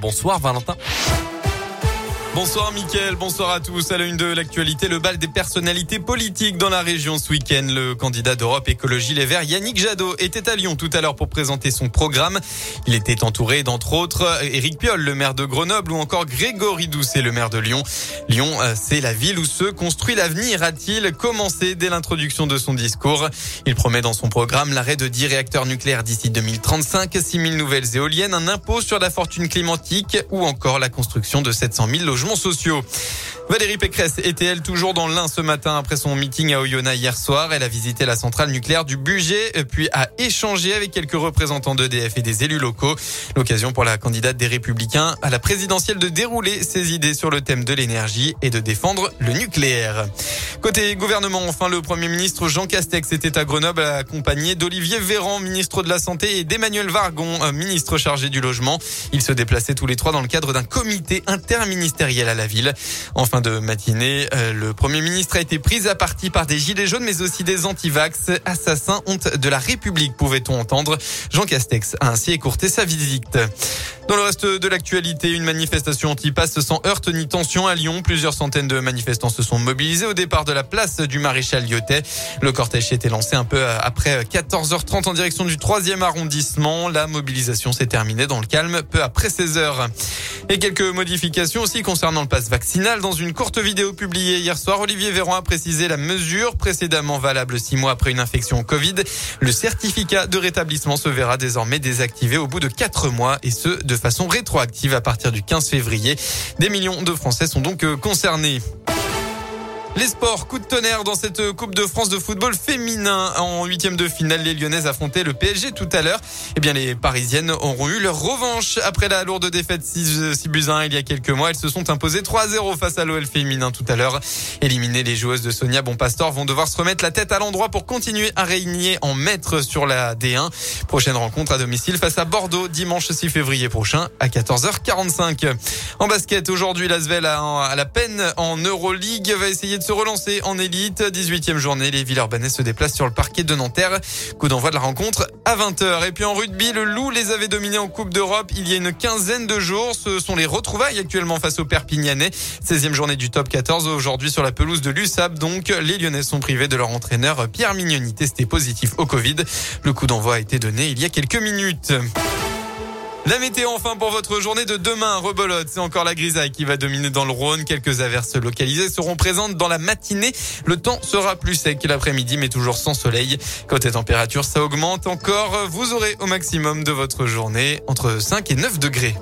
Bonsoir Valentin. Bonsoir Mickaël, bonsoir à tous. À la une de l'actualité, le bal des personnalités politiques dans la région ce week-end. Le candidat d'Europe Écologie Les Verts, Yannick Jadot, était à Lyon tout à l'heure pour présenter son programme. Il était entouré d'entre autres Éric Piolle, le maire de Grenoble, ou encore Grégory Doucet, le maire de Lyon. Lyon, euh, c'est la ville où se construit l'avenir, a-t-il commencé dès l'introduction de son discours. Il promet dans son programme l'arrêt de 10 réacteurs nucléaires d'ici 2035, 6 000 nouvelles éoliennes, un impôt sur la fortune climatique ou encore la construction de 700 000 logements sociaux. Valérie Pécresse était-elle toujours dans l'Ain ce matin après son meeting à Oyonnax hier soir Elle a visité la centrale nucléaire du budget puis a échangé avec quelques représentants d'EDF et des élus locaux. L'occasion pour la candidate des Républicains à la présidentielle de dérouler ses idées sur le thème de l'énergie et de défendre le nucléaire. Côté gouvernement, enfin, le Premier ministre Jean Castex était à Grenoble accompagné d'Olivier Véran, ministre de la Santé, et d'Emmanuel Vargon, ministre chargé du logement. Ils se déplaçaient tous les trois dans le cadre d'un comité interministériel à la ville. En fin de matinée, euh, le Premier ministre a été pris à partie par des gilets jaunes, mais aussi des antivax. Assassins, honte de la République, pouvait-on entendre. Jean Castex a ainsi écourté sa visite. Dans le reste de l'actualité, une manifestation anti-pass sans heurte ni tension à Lyon. Plusieurs centaines de manifestants se sont mobilisés au départ de la place du maréchal Lyotet. Le cortège était lancé un peu après 14h30 en direction du 3e arrondissement. La mobilisation s'est terminée dans le calme peu après 16h. Et quelques modifications aussi concernant le pass vaccinal. Dans une courte vidéo publiée hier soir, Olivier Véran a précisé la mesure précédemment valable six mois après une infection Covid. Le certificat de rétablissement se verra désormais désactivé au bout de quatre mois et ce de façon rétroactive à partir du 15 février. Des millions de Français sont donc euh, concernés. Les sports, coup de tonnerre dans cette Coupe de France de football féminin. En huitième de finale, les Lyonnaises affrontaient le PSG tout à l'heure. Eh bien, les Parisiennes auront eu leur revanche après la lourde défaite 6, buts 1 il y a quelques mois. Elles se sont imposées 3-0 face à l'OL féminin tout à l'heure. Éliminées, les joueuses de Sonia Bonpastor vont devoir se remettre la tête à l'endroit pour continuer à régner en maître sur la D1. Prochaine rencontre à domicile face à Bordeaux dimanche 6 février prochain à 14h45. En basket, aujourd'hui, l'Asvel a la peine en Euroleague va essayer se relancer en élite. 18e journée, les Villeurbanais se déplacent sur le parquet de Nanterre. Coup d'envoi de la rencontre à 20h. Et puis en rugby, le Loup les avait dominés en Coupe d'Europe il y a une quinzaine de jours. Ce sont les retrouvailles actuellement face aux Perpignanais. 16e journée du top 14 aujourd'hui sur la pelouse de l'USAP. Donc les Lyonnais sont privés de leur entraîneur Pierre Mignoni testé positif au Covid. Le coup d'envoi a été donné il y a quelques minutes. La météo enfin pour votre journée de demain, rebelote. C'est encore la grisaille qui va dominer dans le Rhône. Quelques averses localisées seront présentes dans la matinée. Le temps sera plus sec l'après-midi, mais toujours sans soleil. Côté température, ça augmente encore. Vous aurez au maximum de votre journée entre 5 et 9 degrés.